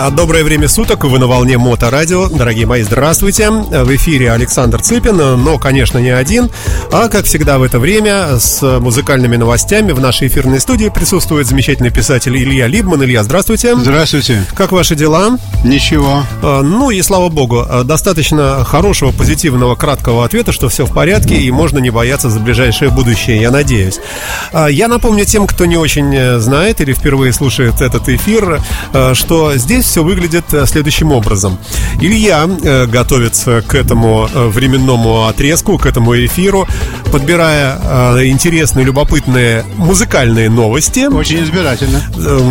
А, доброе время суток, вы на волне Моторадио. Дорогие мои, здравствуйте. В эфире Александр Цыпин, но, конечно, не один. А, как всегда в это время, с музыкальными новостями в нашей эфирной студии присутствует замечательный писатель Илья Либман. Илья, здравствуйте. Здравствуйте. Как ваши дела? Ничего. А, ну и слава богу, достаточно хорошего, позитивного, краткого ответа, что все в порядке и можно не бояться за ближайшее будущее, я надеюсь. Я напомню тем, кто не очень э, знает или впервые слушает этот эфир, э, что здесь все выглядит э, следующим образом. Илья э, готовится к этому э, временному отрезку, к этому эфиру, подбирая интересные, любопытные музыкальные новости. Очень избирательно.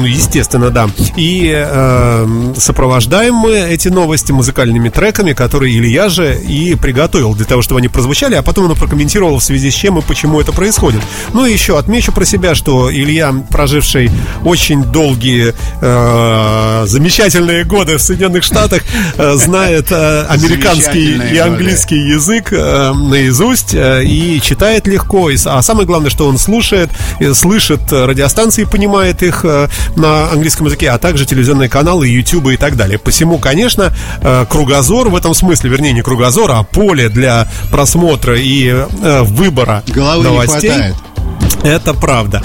Естественно, да. И э, сопровождаем мы эти новости музыкальными треками, которые Илья же и приготовил для того, чтобы они прозвучали, а потом он прокомментировал в связи с чем и почему это происходит. Ну и еще отмечу про себя, что Илья, проживший очень долгие э, замечательные замечательные годы в Соединенных Штатах э, знает э, американский и английский годы. язык э, наизусть и читает легко. А самое главное, что он слушает, слышит радиостанции, понимает их на английском языке, а также телевизионные каналы, YouTube и так далее. Посему, конечно, кругозор в этом смысле, вернее, не кругозор, а поле для просмотра и выбора Головы новостей. Не хватает. Это правда.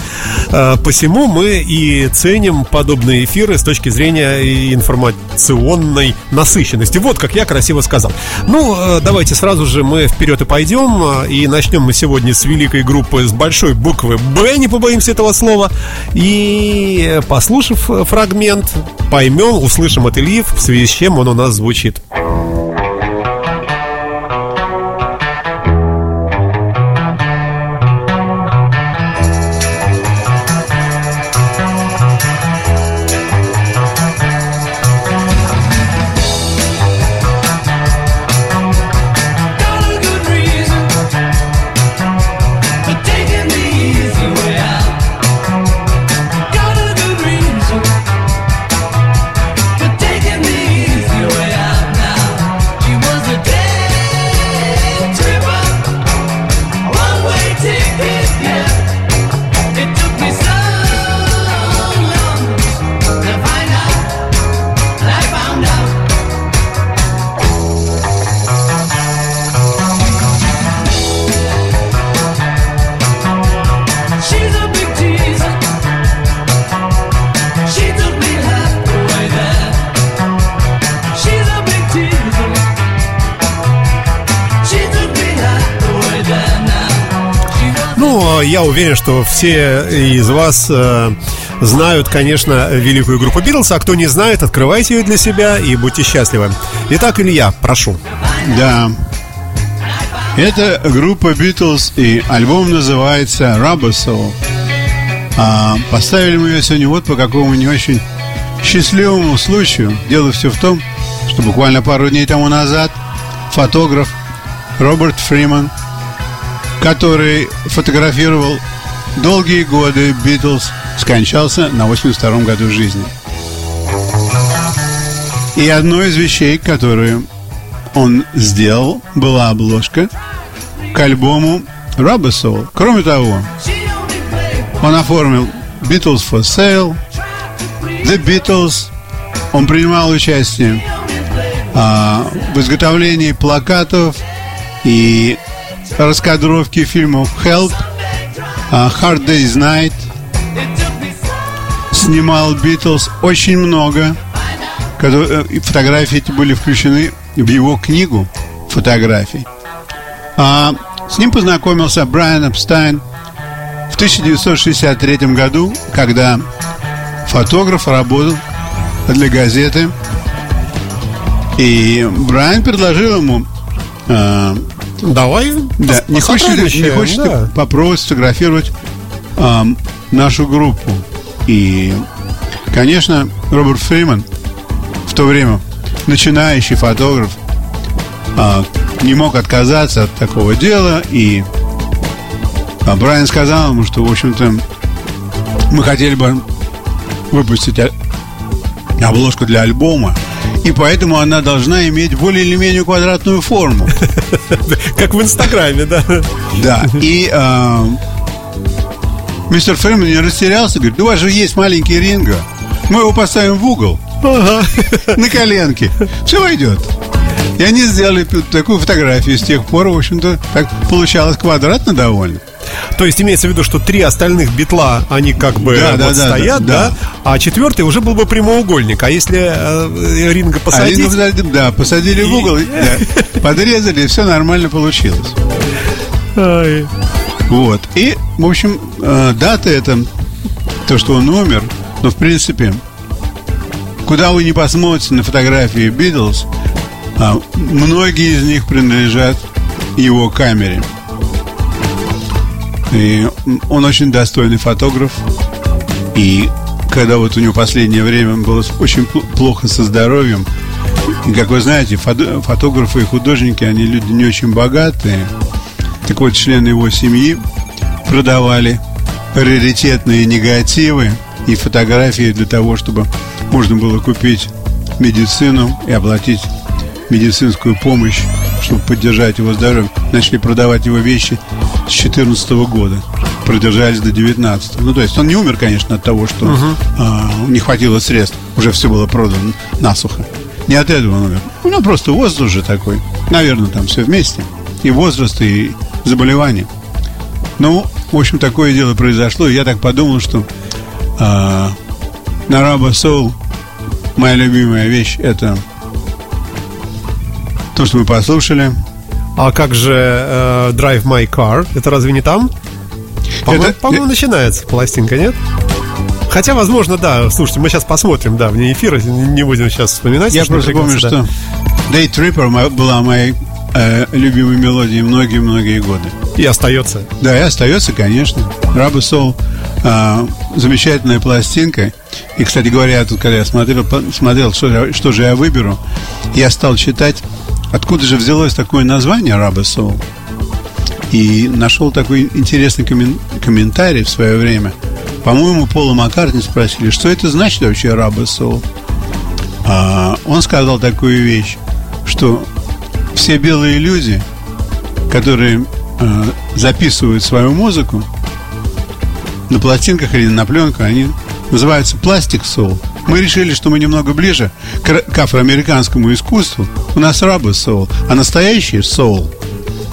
Э, посему мы и ценим подобные эфиры с точки зрения информационной насыщенности. Вот как я красиво сказал. Ну, э, давайте сразу же мы вперед и пойдем. И начнем мы сегодня с великой группы с большой буквы Б, не побоимся этого слова. И послушав фрагмент, поймем, услышим от Ильи, в связи с чем он у нас звучит. Я уверен, что все из вас э, знают, конечно, великую группу Битлз, а кто не знает, открывайте ее для себя и будьте счастливы. Итак, Илья, прошу. Да. Это группа Битлз, и альбом называется Rubber Soul. А, поставили мы ее сегодня вот по какому не очень счастливому случаю. Дело все в том, что буквально пару дней тому назад фотограф Роберт Фриман – который фотографировал долгие годы Битлз, скончался на 82-м году жизни. И одной из вещей, которую он сделал, была обложка к альбому Rubber Soul. Кроме того, он оформил Beatles for Sale, The Beatles. Он принимал участие а, в изготовлении плакатов и раскадровки фильмов Help, Hard Day's Night, снимал Битлз очень много. Э, фотографии эти были включены в его книгу фотографий. А с ним познакомился Брайан Эпстайн в 1963 году, когда фотограф работал для газеты. И Брайан предложил ему э, Давай. Да. Не хочешь, не хочешь да. попробовать сфотографировать э, нашу группу? И, конечно, Роберт Фриман в то время начинающий фотограф э, не мог отказаться от такого дела и а Брайан сказал ему, что, в общем-то, мы хотели бы выпустить обложку для альбома, и поэтому она должна иметь более или менее квадратную форму. Как в Инстаграме, да? Да, и э, мистер Ферман не растерялся, говорит, у вас же есть маленький ринга, мы его поставим в угол, На коленке. Все войдет. И они сделали такую фотографию. С тех пор, в общем-то, так получалось квадратно довольно. То есть имеется в виду, что три остальных битла, они как бы да, вот да, стоят, да, да, а четвертый уже был бы прямоугольник. А если э, ринга посадить... А ринга, да, посадили и... в угол, да, подрезали, и все нормально получилось. Ай. Вот. И, в общем, э, дата это то, что он умер, но в принципе, куда вы не посмотрите на фотографии Битлз, а, многие из них принадлежат его камере. И он очень достойный фотограф. И когда вот у него последнее время было очень плохо со здоровьем, и, как вы знаете, фотографы и художники, они люди не очень богатые. Так вот, члены его семьи продавали раритетные негативы и фотографии для того, чтобы можно было купить медицину и оплатить медицинскую помощь, чтобы поддержать его здоровье. Начали продавать его вещи с 2014 года. Продержались до 19 Ну, то есть он не умер, конечно, от того, что uh-huh. а, не хватило средств. Уже все было продано насухо. Не от этого он умер. У него просто возраст уже такой. Наверное, там все вместе. И возраст, и заболевание. Ну, в общем, такое дело произошло. И я так подумал, что а, Нараба Соул, моя любимая вещь, это то, что мы послушали. А как же э, Drive My Car? Это разве не там? По-моему, это... по-моему начинается пластинка, нет? Хотя, возможно, да. Слушайте, мы сейчас посмотрим, да, вне эфира, не будем сейчас вспоминать. Я просто помню, да. что Day Tripper была моей э, любимой мелодией многие-многие годы. И остается. Да, и остается, конечно. Раба Soul э, замечательная пластинка. И, кстати говоря, тут, когда я смотрел, смотрел что, что же я выберу, я стал читать Откуда же взялось такое название Soul? И нашел такой интересный коммен- комментарий в свое время. По-моему, Пола Маккартни спросили, что это значит вообще Soul? А он сказал такую вещь, что все белые люди, которые э, записывают свою музыку на пластинках или на пленках, они называются пластик соул. Мы решили, что мы немного ближе к, афроамериканскому искусству. У нас рабы соул, а настоящий соул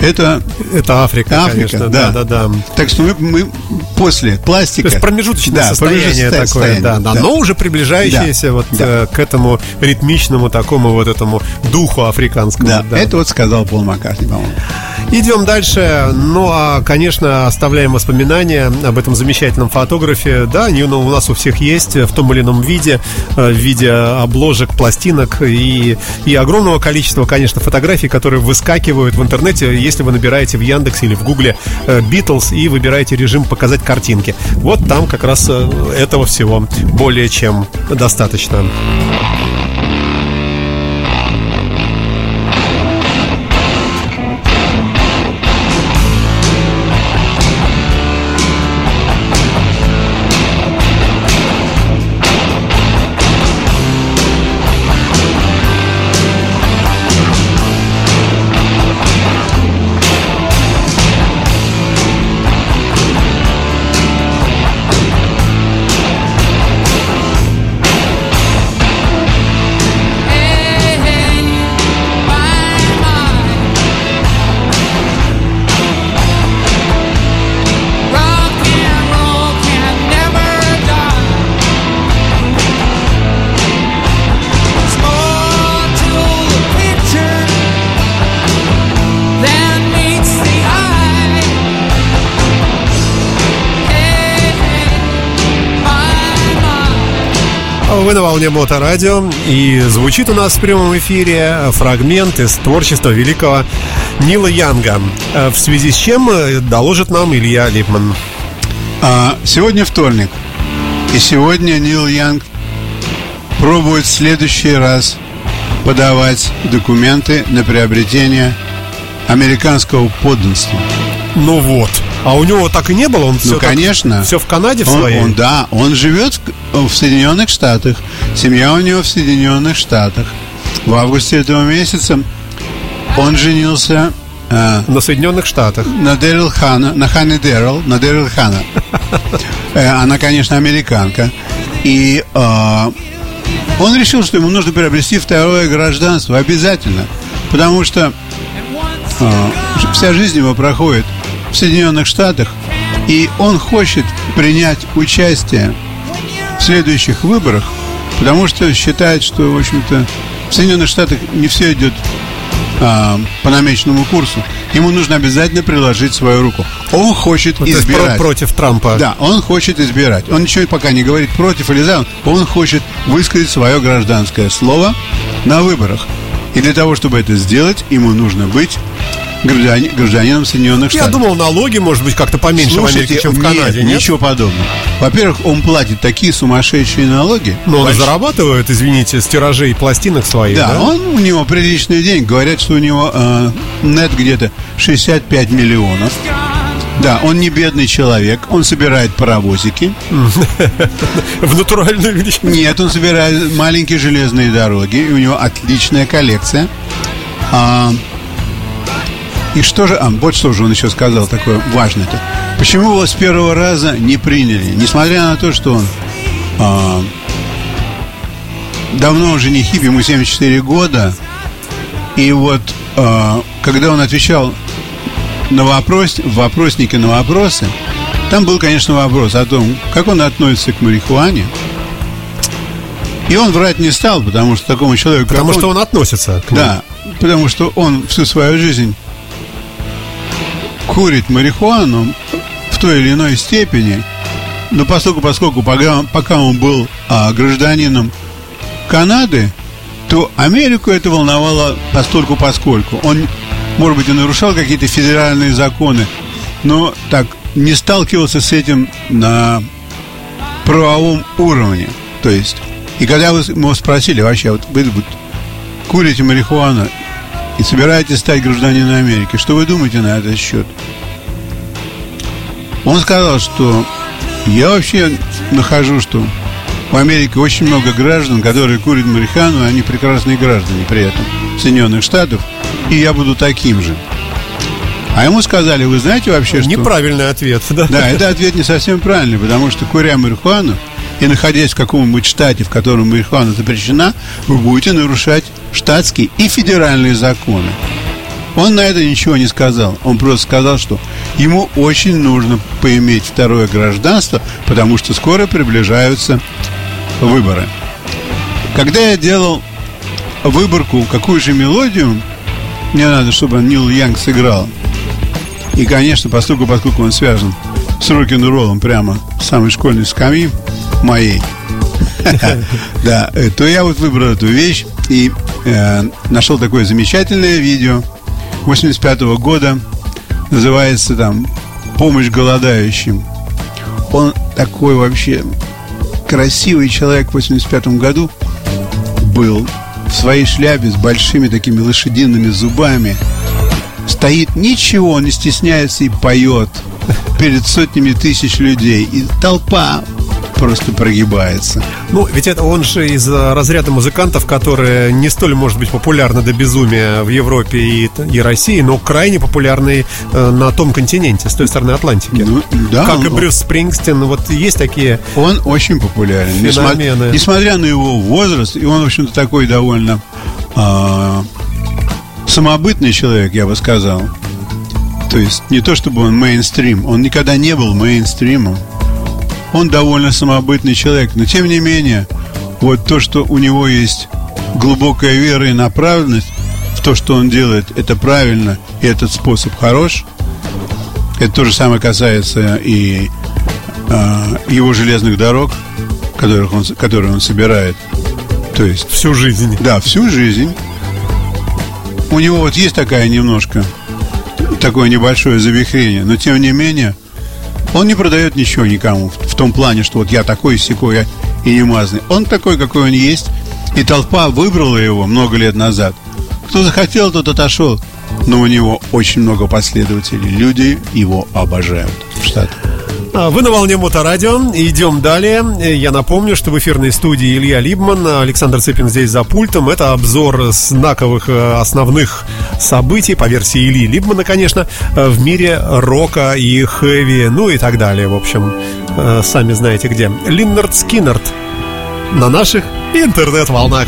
это, это Африка, Африка конечно, да. да, да, да. Так что мы, мы после пластика. То есть промежуточное да, состояние такое, состояние, да, да, да, но уже приближающееся да, вот да. Э, к этому ритмичному такому вот этому духу африканскому. Да, да. это вот сказал Пол Маккартни, по-моему. Идем дальше. Ну, а, конечно, оставляем воспоминания об этом замечательном фотографе. Да, они ну, у нас у всех есть в том или ином виде, э, в виде обложек, пластинок и, и огромного количества, конечно, фотографий, которые выскакивают в интернете, если вы набираете в Яндексе или в Гугле Beatles и выбираете режим «Показать картинки». Вот там как раз э, этого всего более чем достаточно. Вы на волне Моторадио И звучит у нас в прямом эфире фрагмент из творчества великого Нила Янга В связи с чем э, доложит нам Илья Липман а, Сегодня вторник И сегодня Нил Янг пробует в следующий раз подавать документы на приобретение американского подданства. Ну вот. А у него так и не было? Он ну, все конечно. Так, все в Канаде в он, своей? Он, да, он живет в, в Соединенных Штатах. Семья у него в Соединенных Штатах. В августе этого месяца он женился э, на Соединенных Штатах. На Дэрил Хана, на Хане Дэрил, на Дэрил Хана. Э, она, конечно, американка. И э, Он решил, что ему нужно приобрести второе гражданство обязательно, потому что э, вся жизнь его проходит в Соединенных Штатах, и он хочет принять участие в следующих выборах, потому что считает, что, в общем-то, в Соединенных Штатах не все идет а, по намеченному курсу. Ему нужно обязательно приложить свою руку. Он хочет вот избирать. Про против Трампа. Да, он хочет избирать. Он ничего пока не говорит против или за. Он хочет высказать свое гражданское слово на выборах. И для того, чтобы это сделать, ему нужно быть гражданин, гражданином Соединенных Штатов. Я думал, налоги, может быть, как-то поменьше Слушайте, в Америке, чем в Канаде, нет? ничего подобного. Во-первых, он платит такие сумасшедшие налоги. Но он зарабатывает, извините, с тиражей пластинок своих, да? Да, он, у него приличный день. Говорят, что у него э, нет где-то 65 миллионов. Да, он не бедный человек, он собирает паровозики. В натуральную величину? Нет, он собирает маленькие железные дороги, и у него отличная коллекция. И что же, а, вот что же он еще сказал такое важное-то. Почему его с первого раза не приняли? Несмотря на то, что он а, давно уже не хип, ему 74 года. И вот а, когда он отвечал на вопрос, в вопроснике на вопросы, там был, конечно, вопрос о том, как он относится к марихуане. И он врать не стал, потому что такому человеку... Потому что он, он относится к нему. Да, потому что он всю свою жизнь курит марихуану в той или иной степени, но поскольку, поскольку пока, пока он был а, гражданином Канады, то Америку это волновало постольку поскольку. Он, может быть, и нарушал какие-то федеральные законы, но так не сталкивался с этим на правовом уровне. То есть, и когда вы, мы спросили вообще, вот вы курите марихуану и собираетесь стать гражданином Америки. Что вы думаете на этот счет? Он сказал, что я вообще нахожу, что в Америке очень много граждан, которые курят марихуану, они прекрасные граждане при этом Соединенных Штатов, и я буду таким же. А ему сказали, вы знаете вообще, что... Неправильный ответ, да? Да, это ответ не совсем правильный, потому что куря марихуану и находясь в каком-нибудь штате, в котором марихуана запрещена, вы будете нарушать штатские и федеральные законы. Он на это ничего не сказал. Он просто сказал, что ему очень нужно поиметь второе гражданство, потому что скоро приближаются выборы. Когда я делал выборку, какую же мелодию мне надо, чтобы Нил Янг сыграл. И, конечно, поскольку, поскольку он связан с рок-н-роллом прямо с самой школьной скамьи моей, да, то я вот выбрал эту вещь и э, нашел такое замечательное видео 85 -го года. Называется там «Помощь голодающим». Он такой вообще красивый человек в 85 году был в своей шляпе с большими такими лошадиными зубами. Стоит, ничего не стесняется и поет перед сотнями тысяч людей. И толпа просто прогибается. Ну, ведь это он же из э, разряда музыкантов, которые не столь, может быть, популярны до безумия в Европе и, и России, но крайне популярны э, на том континенте, с той стороны Атлантики. Ну, да. Как он, и Брюс Спрингстин, вот есть такие Он очень популярен. Несмотря, несмотря на его возраст, и он, в общем-то, такой довольно э, самобытный человек, я бы сказал. То есть не то чтобы он мейнстрим, он никогда не был мейнстримом он довольно самобытный человек, но тем не менее, вот то, что у него есть глубокая вера и направленность в то, что он делает, это правильно, и этот способ хорош. Это то же самое касается и э, его железных дорог, которых он, которые он собирает. То есть всю жизнь. Да, всю жизнь. У него вот есть такая немножко такое небольшое завихрение, но тем не менее он не продает ничего никому в, том плане, что вот я такой, секой и не мазный. Он такой, какой он есть. И толпа выбрала его много лет назад. Кто захотел, тот отошел. Но у него очень много последователей. Люди его обожают в Штатах. А, вы на волне Моторадио. Идем далее. Я напомню, что в эфирной студии Илья Либман, Александр Цыпин здесь за пультом. Это обзор знаковых э, основных событий по версии Ильи Либмана, конечно, э, в мире рока и хэви, ну и так далее. В общем, э, сами знаете где. Линнард Скиннерт на наших интернет-волнах.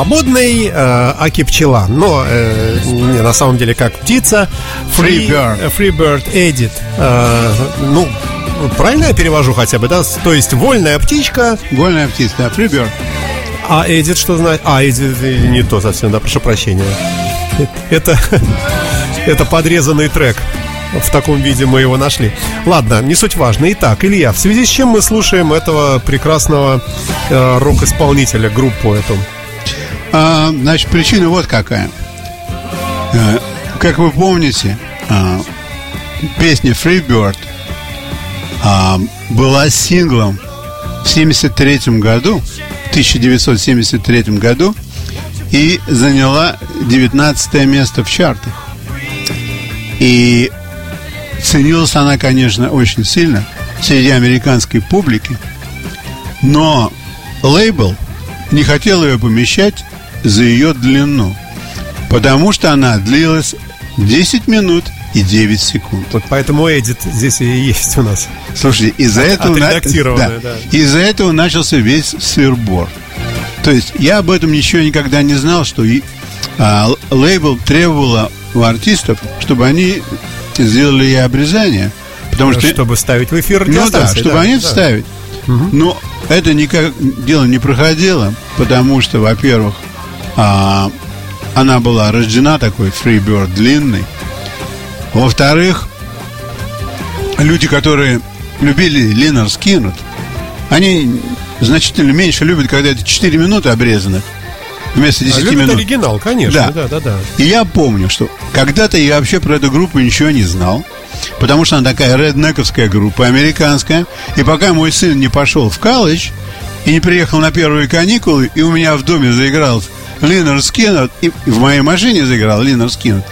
Свободный э, Аки пчела, но э, не, на самом деле как птица. Free, bird. Э, free bird edit. Э, ну, правильно я перевожу хотя бы, да? То есть вольная птичка. Вольная птица, да, free bird. А edit что значит? А, edit не то совсем, да, прошу прощения. Это, это подрезанный трек. В таком виде мы его нашли. Ладно, не суть важно. Итак, Илья, в связи с чем мы слушаем этого прекрасного э, рок-исполнителя, группу эту? А, значит, причина вот какая. А, как вы помните, а, песня Freebird а, была синглом в 73 году, 1973 году, и заняла 19 место в чартах. И ценилась она, конечно, очень сильно среди американской публики, но лейбл не хотел ее помещать за ее длину, потому что она длилась 10 минут и 9 секунд. Вот поэтому эдит здесь и есть у нас. Слушайте, из-за этого, на... да, да. из-за этого начался весь сырбор. То есть я об этом ничего никогда не знал, что и, а, лейбл требовала у артистов, чтобы они сделали ей обрезание. Потому что... Чтобы ставить в эфир Ну да, чтобы да, они да. вставить. Угу. Но это никак дело не проходило, потому что, во-первых, а, она была рождена такой Freebird длинный. Во-вторых, люди, которые любили Ленар Скиннет, они значительно меньше любят, когда это 4 минуты обрезаны вместо 10 а минут. оригинал, конечно, да. да, да, да. И я помню, что когда-то я вообще про эту группу ничего не знал, потому что она такая реднековская группа, американская. И пока мой сын не пошел в колледж и не приехал на первые каникулы, и у меня в доме заиграл Lynyrd Skynyrd, и в моей машине заиграл Lynyrd Skynyrd.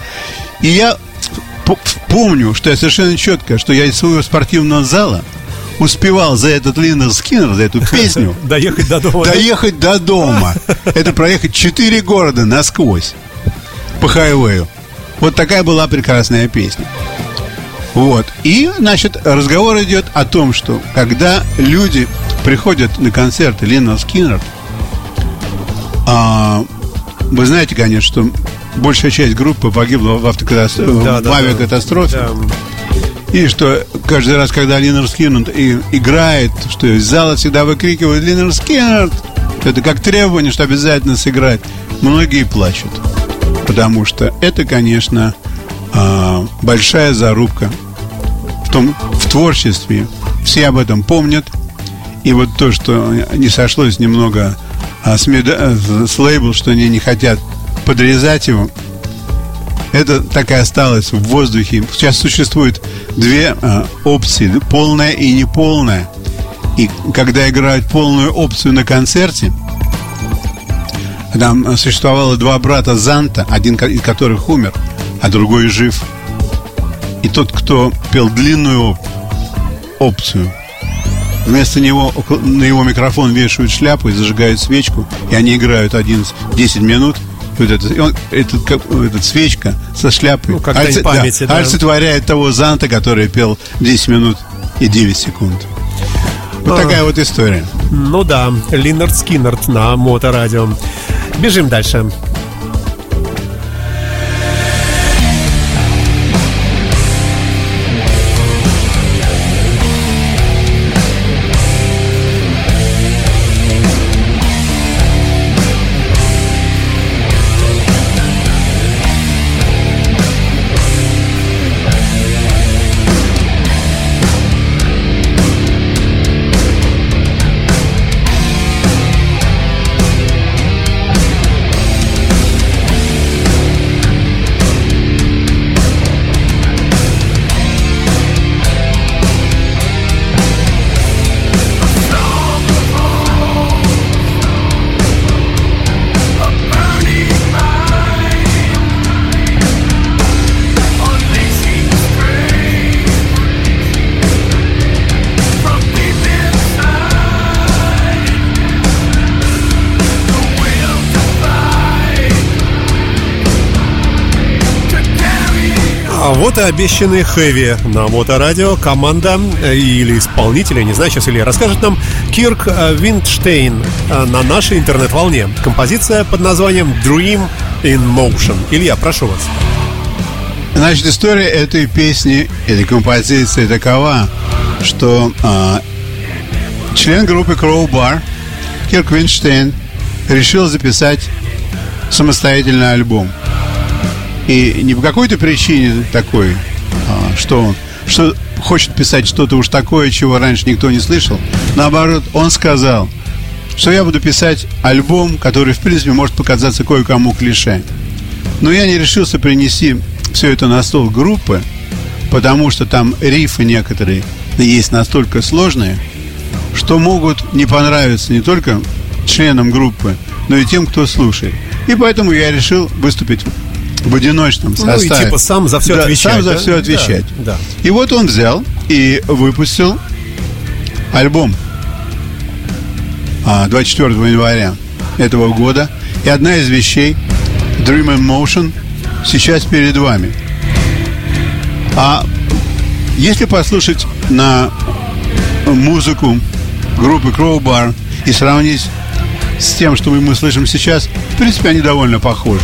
И я помню, что я совершенно четко, что я из своего спортивного зала успевал за этот Lynyrd Skynyrd, за эту песню доехать до дома. Доехать до дома. Это проехать четыре города насквозь по хайвею. Вот такая была прекрасная песня. Вот. И, значит, разговор идет о том, что когда люди приходят на концерты Lynyrd Skynyrd, а, вы знаете, конечно, что большая часть группы погибла в, автокатастрофе, да, в да, авиакатастрофе. Да. И что каждый раз, когда Lynyrd Skynyrd и, играет, что из зала всегда выкрикивают Lynyrd Skynyrd, это как требование, что обязательно сыграть. Многие плачут. Потому что это, конечно, а, большая зарубка в том в творчестве. Все об этом помнят. И вот то, что не сошлось немного с, меда, с лейбл, что они не хотят подрезать его, это так и осталось в воздухе. Сейчас существует две а, опции, полная и неполная. И когда играют полную опцию на концерте, там существовало два брата Занта, один из которых умер, а другой жив. И тот, кто пел длинную опцию, Вместо него на его микрофон вешают шляпу и зажигают свечку, и они играют 11, 10 минут, вот это, он, этот, как, этот свечка со шляпой ну, Альце, памяти, да, да. олицетворяет того Занта, который пел 10 минут и 9 секунд. Вот а, такая вот история. Ну да, Линард Скиннерт на моторадио. Бежим дальше. Вот и обещанный хэви на моторадио команда э, или исполнитель, я не знаю, сейчас Илья расскажет нам, Кирк э, Виндштейн э, на нашей интернет-волне. Композиция под названием Dream in Motion. Илья, прошу вас. Значит, история этой песни, этой композиции такова, что э, член группы Crowbar Кирк Винштейн решил записать самостоятельный альбом. И не по какой-то причине такой, а, что он что хочет писать что-то уж такое, чего раньше никто не слышал. Наоборот, он сказал, что я буду писать альбом, который, в принципе, может показаться кое-кому клише. Но я не решился принести все это на стол группы, потому что там рифы некоторые есть настолько сложные, что могут не понравиться не только членам группы, но и тем, кто слушает. И поэтому я решил выступить в одиночном составе. Ну и типа сам за все да, отвечать. Сам за да? все отвечать. Да, да. И вот он взял и выпустил альбом 24 а, января этого года. И одна из вещей Dream in Motion сейчас перед вами. А если послушать на музыку группы Crowbar и сравнить с тем, что мы слышим сейчас, в принципе, они довольно похожи.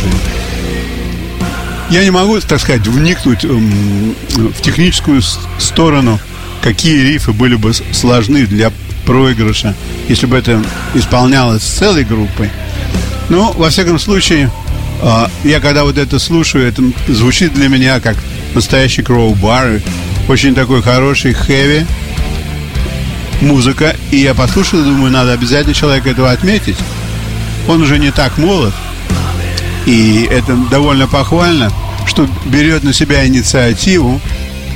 Я не могу, так сказать, вникнуть эм, в техническую сторону, какие рифы были бы сложны для проигрыша, если бы это исполнялось целой группой. Но, во всяком случае, э, я когда вот это слушаю, это звучит для меня как настоящий кроу-бар, очень такой хороший хэви музыка. И я послушал, думаю, надо обязательно человека этого отметить. Он уже не так молод, и это довольно похвально, что берет на себя инициативу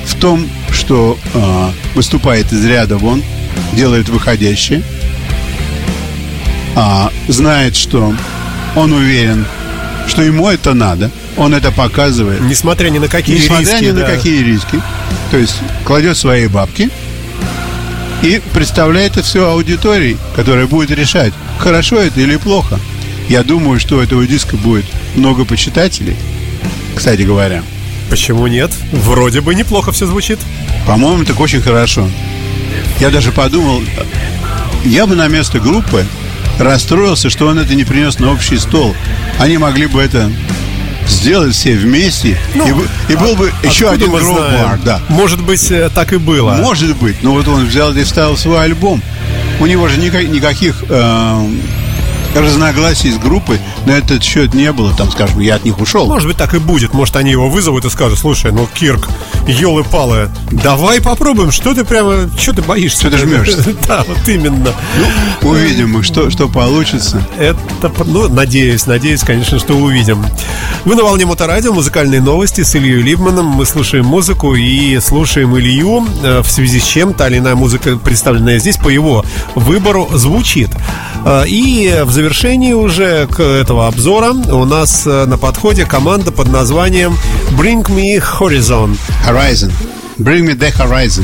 в том, что э, выступает из ряда вон, делает выходящее, а, знает, что он уверен, что ему это надо, он это показывает. Несмотря ни на какие Несмотря риски. Ни да. на какие риски. То есть кладет свои бабки и представляет это все аудитории, которая будет решать, хорошо это или плохо. Я думаю, что у этого диска будет много почитателей, кстати говоря. Почему нет? Вроде бы неплохо все звучит. По-моему, так очень хорошо. Я даже подумал, я бы на место группы расстроился, что он это не принес на общий стол. Они могли бы это сделать все вместе, ну, и, и был бы а, еще один гроу-бар. Да. Может быть, э, так и было. Может быть. Но вот он взял и вставил свой альбом. У него же никаких э, разногласий с группой на этот счет не было. Там, скажем, я от них ушел. Может быть, так и будет. Может, они его вызовут и скажут, слушай, ну, Кирк, елы-палы, давай попробуем. Что ты прямо, что ты боишься? Что ты жмешься? Да, вот именно. Ну, увидим мы, что, что получится. Это, ну, надеюсь, надеюсь, конечно, что увидим. Вы на волне Моторадио, музыкальные новости с Ильей Либманом. Мы слушаем музыку и слушаем Илью, э, в связи с чем та или иная музыка, представленная здесь, по его выбору, звучит. Э, и в завершении уже к этого обзора у нас э, на подходе команда под названием Bring Me Horizon. Horizon. Bring Me the Horizon.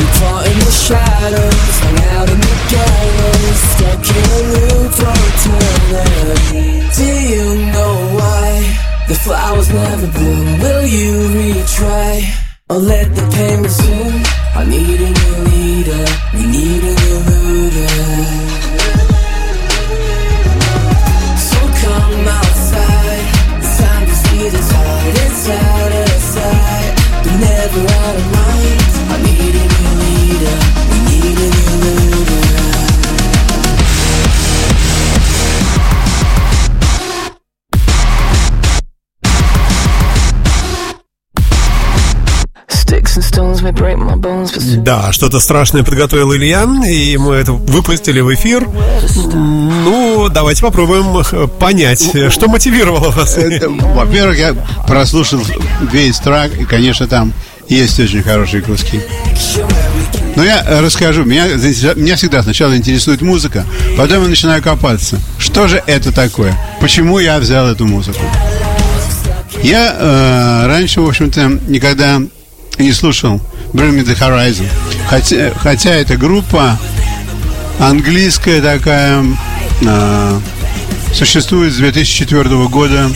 We in the shadows, hung out in the stuck in a eternity. Do you know why the flowers never bloom? Will you retry or let the pain resume? I need a new leader, we need a new. Да, что-то страшное подготовил Илья, и мы это выпустили в эфир. Ну, давайте попробуем э, понять, что мотивировало вас. Во-первых, я прослушал весь трак, и, конечно, там есть очень хорошие куски. Но я расскажу. Меня, меня всегда сначала интересует музыка, потом я начинаю копаться. Что же это такое? Почему я взял эту музыку? Я э, раньше, в общем-то, никогда не слушал Bring Me The Horizon. Хотя, хотя эта группа английская такая, э, существует с 2004 года.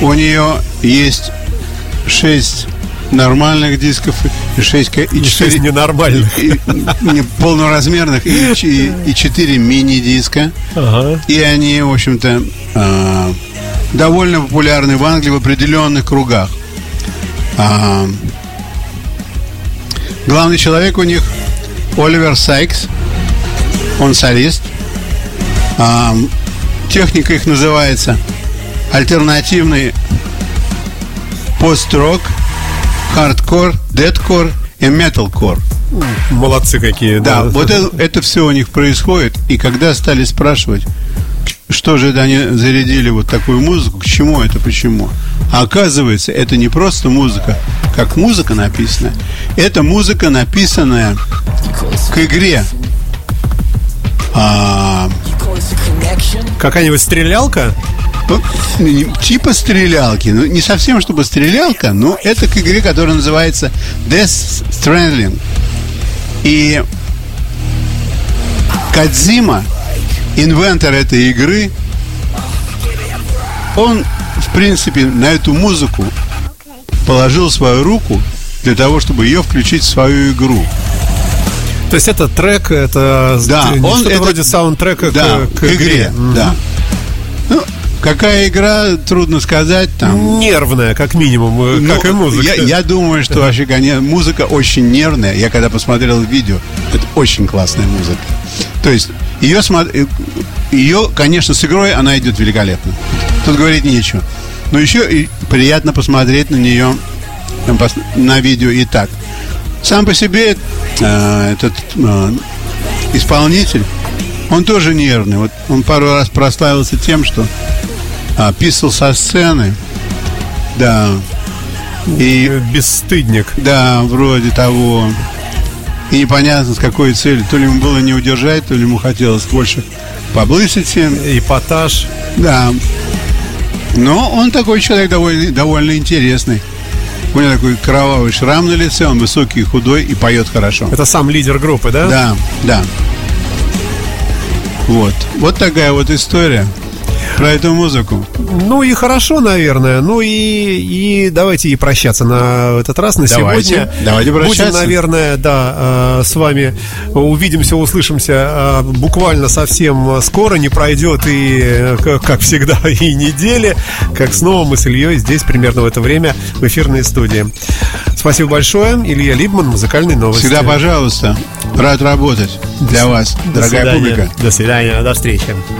У нее есть шесть нормальных дисков и 6, и 4 ненормальных. И, полноразмерных и, и, и 4 мини-диска. Ага. И они, в общем-то, э, довольно популярны в Англии в определенных кругах. А, Главный человек у них Оливер Сайкс. Он солист. А, техника их называется альтернативный пост-рок, хардкор, дедкор и металкор. Молодцы какие. Да, да. вот это, это все у них происходит. И когда стали спрашивать, что же это они зарядили вот такую музыку, к чему это, почему? А оказывается, это не просто музыка, как музыка написана. Это музыка, написанная к игре. А... Какая-нибудь стрелялка? Ну, типа стрелялки. Ну, не совсем, чтобы стрелялка, но это к игре, которая называется Death Stranding. И Кадзима инвентор этой игры, он, в принципе, на эту музыку положил свою руку для того, чтобы ее включить в свою игру. То есть это трек, это да, он это вроде саундтрека да, к, к игре. игре да. Ну, какая игра, трудно сказать. Там. Нервная, как минимум, э, ну, как и музыка. Я, я думаю, что вообще музыка очень нервная. Я когда посмотрел видео, это очень классная музыка. То есть ее, э, ее, конечно, с игрой она идет великолепно. Тут говорить нечего. Но еще и приятно посмотреть на нее на видео и так. Сам по себе э, этот э, исполнитель, он тоже нервный. Вот он пару раз прославился тем, что э, писал со сцены. Да. И бесстыдник. Да, вроде того. И непонятно с какой целью. То ли ему было не удержать, то ли ему хотелось больше publicity. Эпатаж. Да. Но он такой человек довольно, довольно интересный. У него такой кровавый шрам на лице, он высокий, худой и поет хорошо. Это сам лидер группы, да? Да, да. Вот. Вот такая вот история про эту музыку. Ну и хорошо, наверное. Ну и, и давайте и прощаться на этот раз, на давайте, сегодня. Давайте прощаться. Будем, наверное, да, э, с вами увидимся, услышимся э, буквально совсем скоро. Не пройдет и, как всегда, и недели, как снова мы с Ильей здесь примерно в это время в эфирной студии. Спасибо большое. Илья Либман, музыкальные новости. Всегда, пожалуйста. Рад работать для вас, дорогая свидания. публика. До свидания, до встречи.